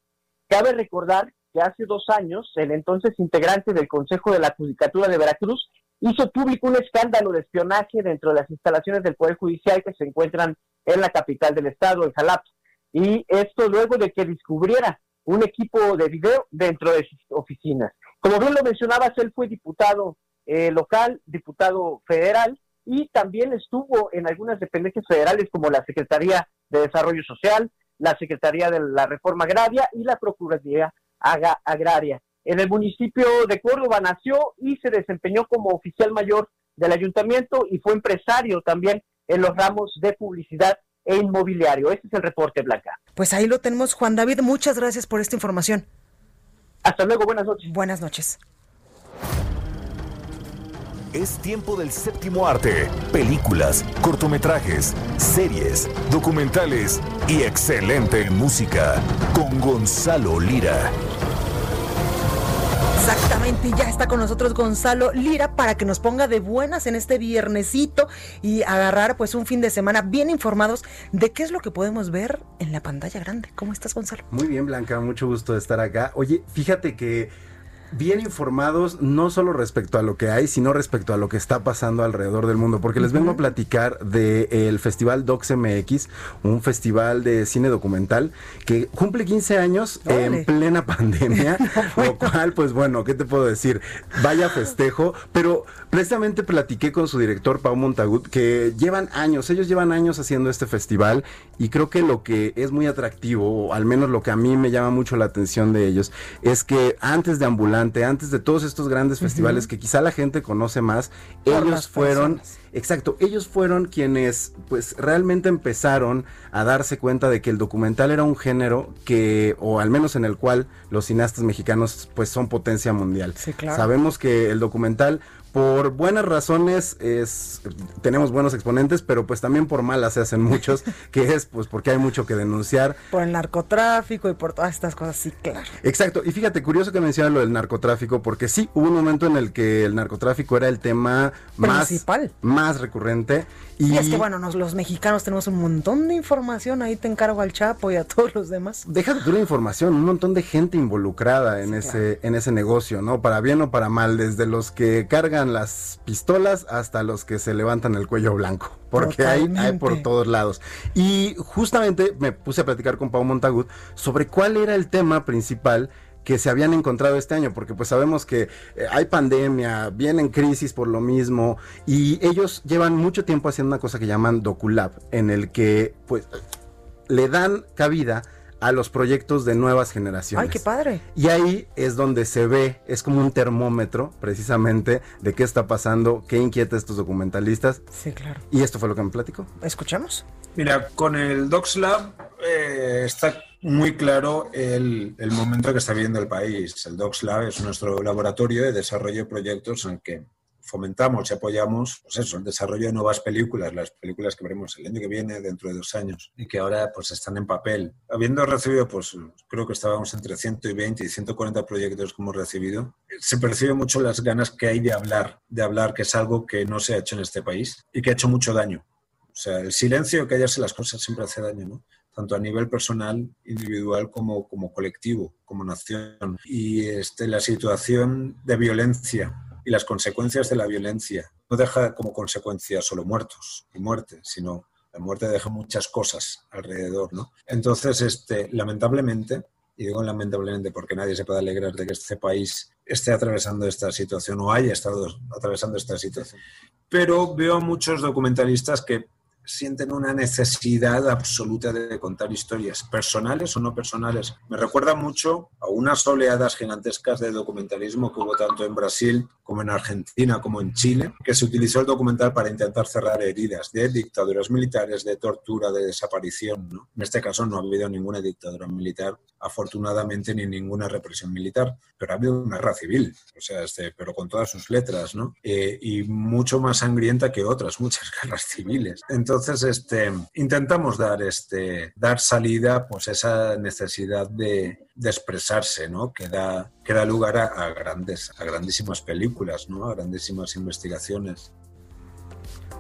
Cabe recordar que hace dos años el entonces integrante del Consejo de la Judicatura de Veracruz hizo público un escándalo de espionaje dentro de las instalaciones del Poder Judicial que se encuentran en la capital del estado, en Jalapa. Y esto luego de que descubriera un equipo de video dentro de sus oficinas. Como bien lo mencionabas, él fue diputado eh, local, diputado federal y también estuvo en algunas dependencias federales como la Secretaría de Desarrollo Social, la Secretaría de la Reforma Agraria y la Procuraduría agraria. En el municipio de Córdoba nació y se desempeñó como oficial mayor del ayuntamiento y fue empresario también en los ramos de publicidad e inmobiliario. Este es el reporte, Blanca. Pues ahí lo tenemos, Juan David. Muchas gracias por esta información. Hasta luego, buenas noches. Buenas noches. Es tiempo del séptimo arte. Películas, cortometrajes, series, documentales y excelente música con Gonzalo Lira. Exactamente, ya está con nosotros Gonzalo Lira para que nos ponga de buenas en este viernesito y agarrar pues un fin de semana bien informados de qué es lo que podemos ver en la pantalla grande. ¿Cómo estás, Gonzalo? Muy bien, Blanca, mucho gusto de estar acá. Oye, fíjate que bien informados, no solo respecto a lo que hay, sino respecto a lo que está pasando alrededor del mundo. Porque les vengo a platicar del Festival Docs MX, un festival de cine documental que cumple 15 años en plena [LAUGHS] pandemia. lo cual, pues bueno, ¿qué te puedo decir? Vaya festejo. Pero precisamente platiqué con su director, Pau Montagut, que llevan años, ellos llevan años haciendo este festival y creo que lo que es muy atractivo, o al menos lo que a mí me llama mucho la atención de ellos, es que antes de Antes de todos estos grandes festivales que quizá la gente conoce más, ellos fueron... Exacto, ellos fueron quienes pues realmente empezaron a darse cuenta de que el documental era un género que, o al menos en el cual los cineastas mexicanos pues son potencia mundial. Sí, claro. Sabemos que el documental por buenas razones es tenemos buenos exponentes, pero pues también por malas se hacen muchos, [LAUGHS] que es pues porque hay mucho que denunciar. Por el narcotráfico y por todas estas cosas, sí, claro. Exacto, y fíjate, curioso que mencionas lo del narcotráfico, porque sí, hubo un momento en el que el narcotráfico era el tema Principal. más, más recurrente. Y, Y es que bueno, nos, los mexicanos tenemos un montón de información, ahí te encargo al Chapo y a todos los demás. Deja de tu información, un montón de gente involucrada en ese en ese negocio, ¿no? Para bien o para mal, desde los que cargan las pistolas hasta los que se levantan el cuello blanco, porque hay, hay por todos lados. Y justamente me puse a platicar con Pau Montagut sobre cuál era el tema principal que se habían encontrado este año, porque pues sabemos que eh, hay pandemia, vienen crisis por lo mismo, y ellos llevan mucho tiempo haciendo una cosa que llaman DocuLab, en el que pues le dan cabida a los proyectos de nuevas generaciones. Ay, qué padre. Y ahí es donde se ve, es como un termómetro precisamente de qué está pasando, qué inquieta a estos documentalistas. Sí, claro. Y esto fue lo que me platicó. ¿Escuchamos? Mira, con el Docs Lab eh, está muy claro el, el momento que está viviendo el país. El Docs Lab es nuestro laboratorio de desarrollo de proyectos en que fomentamos y apoyamos pues eso, el desarrollo de nuevas películas, las películas que veremos el año que viene, dentro de dos años, y que ahora pues están en papel. Habiendo recibido, pues creo que estábamos entre 120 y 140 proyectos que hemos recibido, se percibe mucho las ganas que hay de hablar, de hablar, que es algo que no se ha hecho en este país y que ha hecho mucho daño. O sea, el silencio, callarse las cosas siempre hace daño, ¿no? Tanto a nivel personal, individual, como, como colectivo, como nación. Y este, la situación de violencia y las consecuencias de la violencia no deja como consecuencia solo muertos y muerte, sino la muerte deja muchas cosas alrededor, ¿no? Entonces, este, lamentablemente, y digo lamentablemente porque nadie se puede alegrar de que este país esté atravesando esta situación o haya estado atravesando esta situación. Pero veo a muchos documentalistas que sienten una necesidad absoluta de contar historias, personales o no personales. Me recuerda mucho a unas oleadas gigantescas de documentalismo que hubo tanto en Brasil como en Argentina como en Chile, que se utilizó el documental para intentar cerrar heridas de dictaduras militares, de tortura, de desaparición. ¿no? En este caso no ha habido ninguna dictadura militar, afortunadamente, ni ninguna represión militar, pero ha habido una guerra civil, o sea, este, pero con todas sus letras, ¿no? Eh, y mucho más sangrienta que otras, [LAUGHS] muchas guerras civiles. Entonces, este, intentamos dar, este, dar salida pues, a esa necesidad de, de expresarse, ¿no? Que da, que da lugar a, a grandes, a grandísimas películas, ¿no? A grandísimas investigaciones.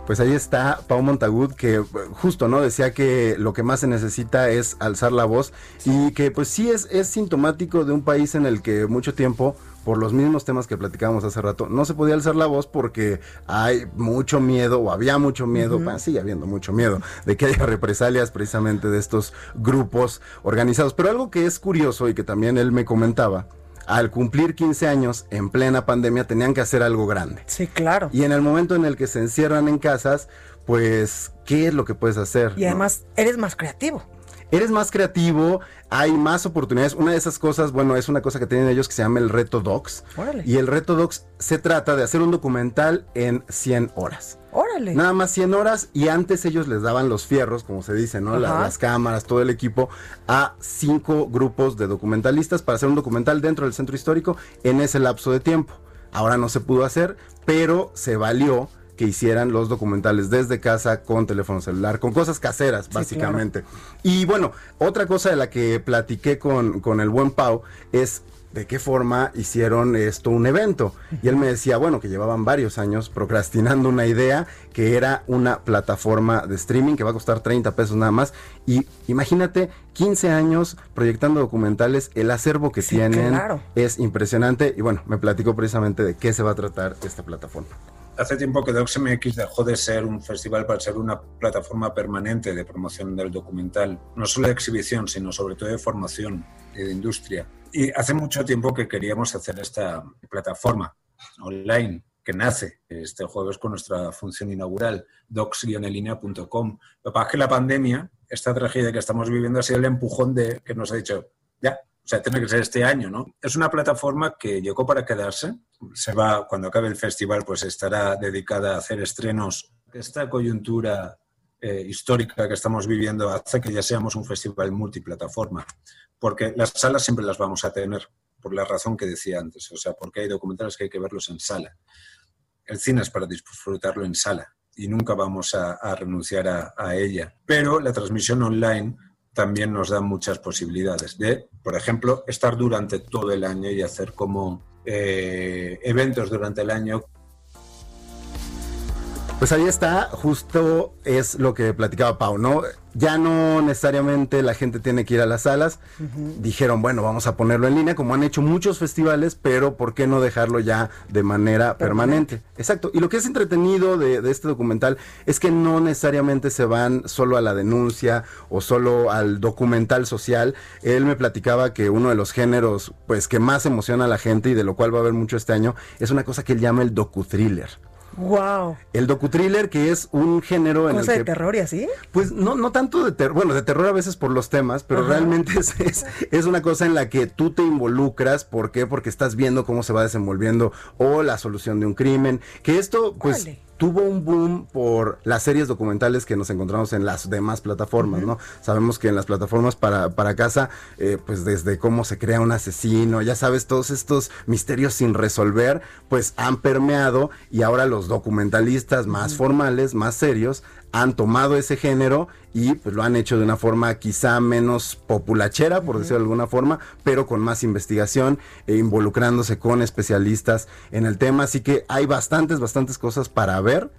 Pues ahí está Pau Montagut que eh, justo, ¿no? Decía que lo que más se necesita es alzar la voz y que pues sí es, es sintomático de un país en el que mucho tiempo, por los mismos temas que platicábamos hace rato, no se podía alzar la voz porque hay mucho miedo o había mucho miedo, bueno, sigue habiendo mucho miedo de que haya [LAUGHS] represalias precisamente de estos grupos organizados. Pero algo que es curioso y que también él me comentaba, al cumplir 15 años en plena pandemia tenían que hacer algo grande. Sí, claro. Y en el momento en el que se encierran en casas, pues, ¿qué es lo que puedes hacer? Y no? además eres más creativo. Eres más creativo, hay más oportunidades. Una de esas cosas, bueno, es una cosa que tienen ellos que se llama el reto Docs. Órale. Y el reto Docs se trata de hacer un documental en 100 horas. Órale. Nada más 100 horas y antes ellos les daban los fierros, como se dice, ¿no? La- las cámaras, todo el equipo, a cinco grupos de documentalistas para hacer un documental dentro del centro histórico en ese lapso de tiempo. Ahora no se pudo hacer, pero se valió que hicieran los documentales desde casa con teléfono celular, con cosas caseras, básicamente. Y bueno, otra cosa de la que platiqué con, con el buen Pau es de qué forma hicieron esto un evento. Y él me decía, bueno, que llevaban varios años procrastinando una idea que era una plataforma de streaming que va a costar 30 pesos nada más. Y imagínate, 15 años proyectando documentales, el acervo que tienen es impresionante. Y bueno, me platicó precisamente de qué se va a tratar esta plataforma hace tiempo que DocsMX dejó de ser un festival para ser una plataforma permanente de promoción del documental, no solo de exhibición, sino sobre todo de formación y de industria. Y hace mucho tiempo que queríamos hacer esta plataforma online que nace este jueves con nuestra función inaugural, docs-enlinea.com. Lo que pasa es que la pandemia, esta tragedia que estamos viviendo, ha sido el empujón de que nos ha dicho, ya, o sea, tiene que ser este año, ¿no? Es una plataforma que llegó para quedarse. Se va, cuando acabe el festival, pues estará dedicada a hacer estrenos. Esta coyuntura eh, histórica que estamos viviendo hace que ya seamos un festival multiplataforma, porque las salas siempre las vamos a tener, por la razón que decía antes, o sea, porque hay documentales que hay que verlos en sala. El cine es para disfrutarlo en sala y nunca vamos a, renunciar a, a ella. Pero la transmisión online también nos da muchas posibilidades de, por ejemplo, estar durante todo el año y hacer como eh, eventos durante el año pues ahí está, justo es lo que platicaba Pau, ¿no? Ya no necesariamente la gente tiene que ir a las salas. Dijeron, bueno, vamos a ponerlo en línea, como han hecho muchos festivales, pero ¿por qué no dejarlo ya de manera permanente? Exacto. Y lo que es entretenido de, de, este documental es que no necesariamente se van solo a la denuncia o solo al documental social. Él me platicaba que uno de los géneros, pues, que más emociona a la gente y de lo cual va a haber mucho este año, es una cosa que él llama el docu-thriller. Wow. El docu-thriller, que es un género en el de terror y así? Pues no, no tanto de terror, bueno, de terror a veces por los temas, pero realmente es, es, una cosa en la que tú te involucras. ¿Por qué? Porque estás viendo cómo se va desenvolviendo o la solución de un crimen. Que esto, pues tuvo un boom por las series documentales que nos encontramos en las demás plataformas, ¿no? Sabemos que en las plataformas para, para casa, eh, pues desde cómo se crea un asesino, ya sabes, todos estos misterios sin resolver, pues han permeado y ahora los documentalistas más formales, más serios, han tomado ese género y pues lo han hecho de una forma quizá menos populachera, por decirlo de alguna forma, pero con más investigación e involucrándose con especialistas en el tema. Así que hay bastantes, bastantes cosas para ver,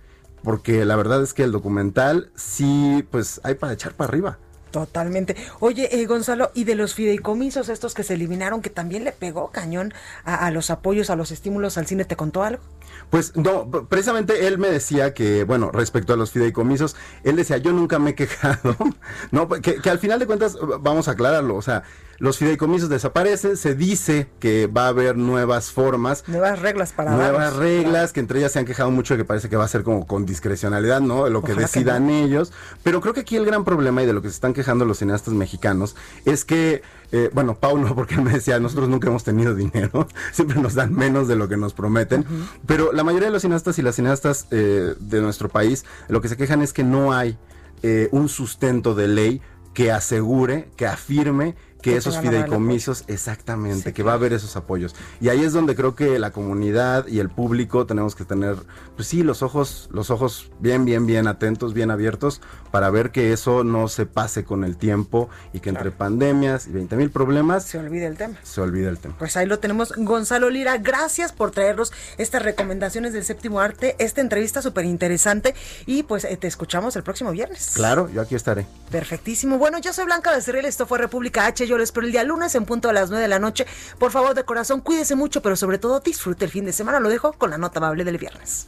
porque la verdad es que el documental sí, pues hay para echar para arriba. Totalmente. Oye, eh, Gonzalo, y de los fideicomisos estos que se eliminaron, que también le pegó cañón a, los apoyos, a los estímulos al cine, ¿te contó algo? Pues no, precisamente él me decía que, bueno, respecto a los fideicomisos, él decía, yo nunca me he quejado, [LAUGHS] ¿no? Que, que al final de cuentas, vamos a aclararlo, o sea, los fideicomisos desaparecen, se dice que va a haber nuevas formas. Nuevas reglas para Nuevas reglas, que entre ellas se han quejado mucho que parece que va a ser como con discrecionalidad, ¿no? Lo que decidan ellos. Pero creo que aquí el gran problema y de lo que se están quejando los cineastas mexicanos es que, eh, bueno, Paulo, [LAUGHS] porque él me decía, nosotros nunca hemos tenido dinero, [LAUGHS] siempre nos dan menos de lo que nos prometen, pero la mayoría de los cineastas y las cineastas eh, de nuestro país lo que se quejan es que no hay eh, un sustento de ley que asegure, que afirme que esos fideicomisos, exactamente, que va a haber esos apoyos. Y ahí es donde creo que la comunidad y el público tenemos que tener, pues sí, los ojos, los ojos bien, bien, bien atentos, bien abiertos, para ver que eso no se pase con el tiempo y que entre pandemias y 20 mil problemas se olvide el tema. Se olvide el tema. Pues ahí lo tenemos, Gonzalo Lira. Gracias por traernos estas recomendaciones del séptimo arte, esta entrevista súper interesante y pues eh, te escuchamos el próximo viernes. Claro, yo aquí estaré. Perfectísimo. Bueno, yo soy Blanca Becerril, esto fue República H. Yo pero el día lunes en punto a las 9 de la noche. Por favor, de corazón, cuídese mucho, pero sobre todo disfrute el fin de semana. Lo dejo con la nota amable del viernes.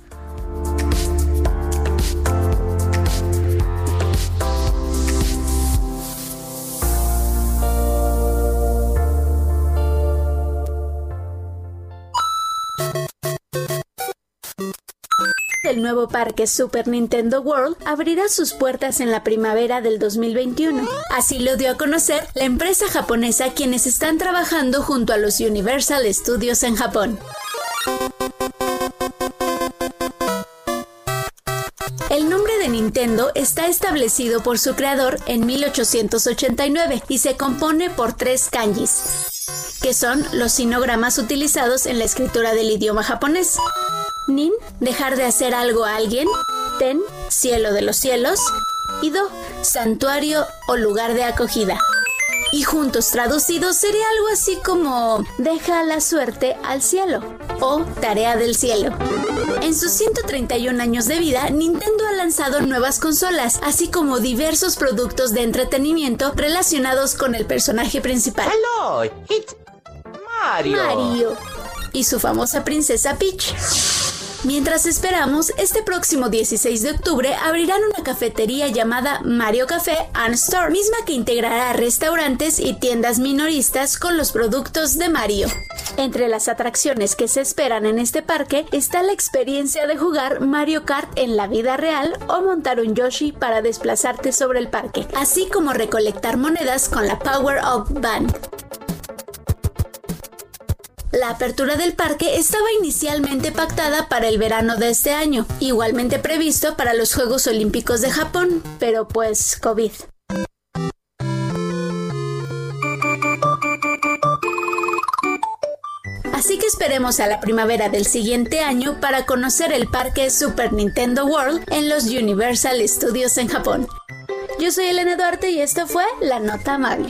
El nuevo parque Super Nintendo World abrirá sus puertas en la primavera del 2021. Así lo dio a conocer la empresa japonesa quienes están trabajando junto a los Universal Studios en Japón. El nombre de Nintendo está establecido por su creador en 1889 y se compone por tres kanjis, que son los sinogramas utilizados en la escritura del idioma japonés. Nin, dejar de hacer algo a alguien. Ten, cielo de los cielos. Y Do, santuario o lugar de acogida. Y juntos traducidos sería algo así como deja la suerte al cielo o tarea del cielo. En sus 131 años de vida, Nintendo ha lanzado nuevas consolas, así como diversos productos de entretenimiento relacionados con el personaje principal. Hello, it's Mario. Mario. Y su famosa princesa Peach. Mientras esperamos, este próximo 16 de octubre abrirán una cafetería llamada Mario Café and Store, misma que integrará restaurantes y tiendas minoristas con los productos de Mario. Entre las atracciones que se esperan en este parque está la experiencia de jugar Mario Kart en la vida real o montar un Yoshi para desplazarte sobre el parque, así como recolectar monedas con la Power Up Band. La apertura del parque estaba inicialmente pactada para el verano de este año, igualmente previsto para los Juegos Olímpicos de Japón, pero pues COVID. Así que esperemos a la primavera del siguiente año para conocer el parque Super Nintendo World en los Universal Studios en Japón. Yo soy Elena Duarte y esto fue La Nota Amable.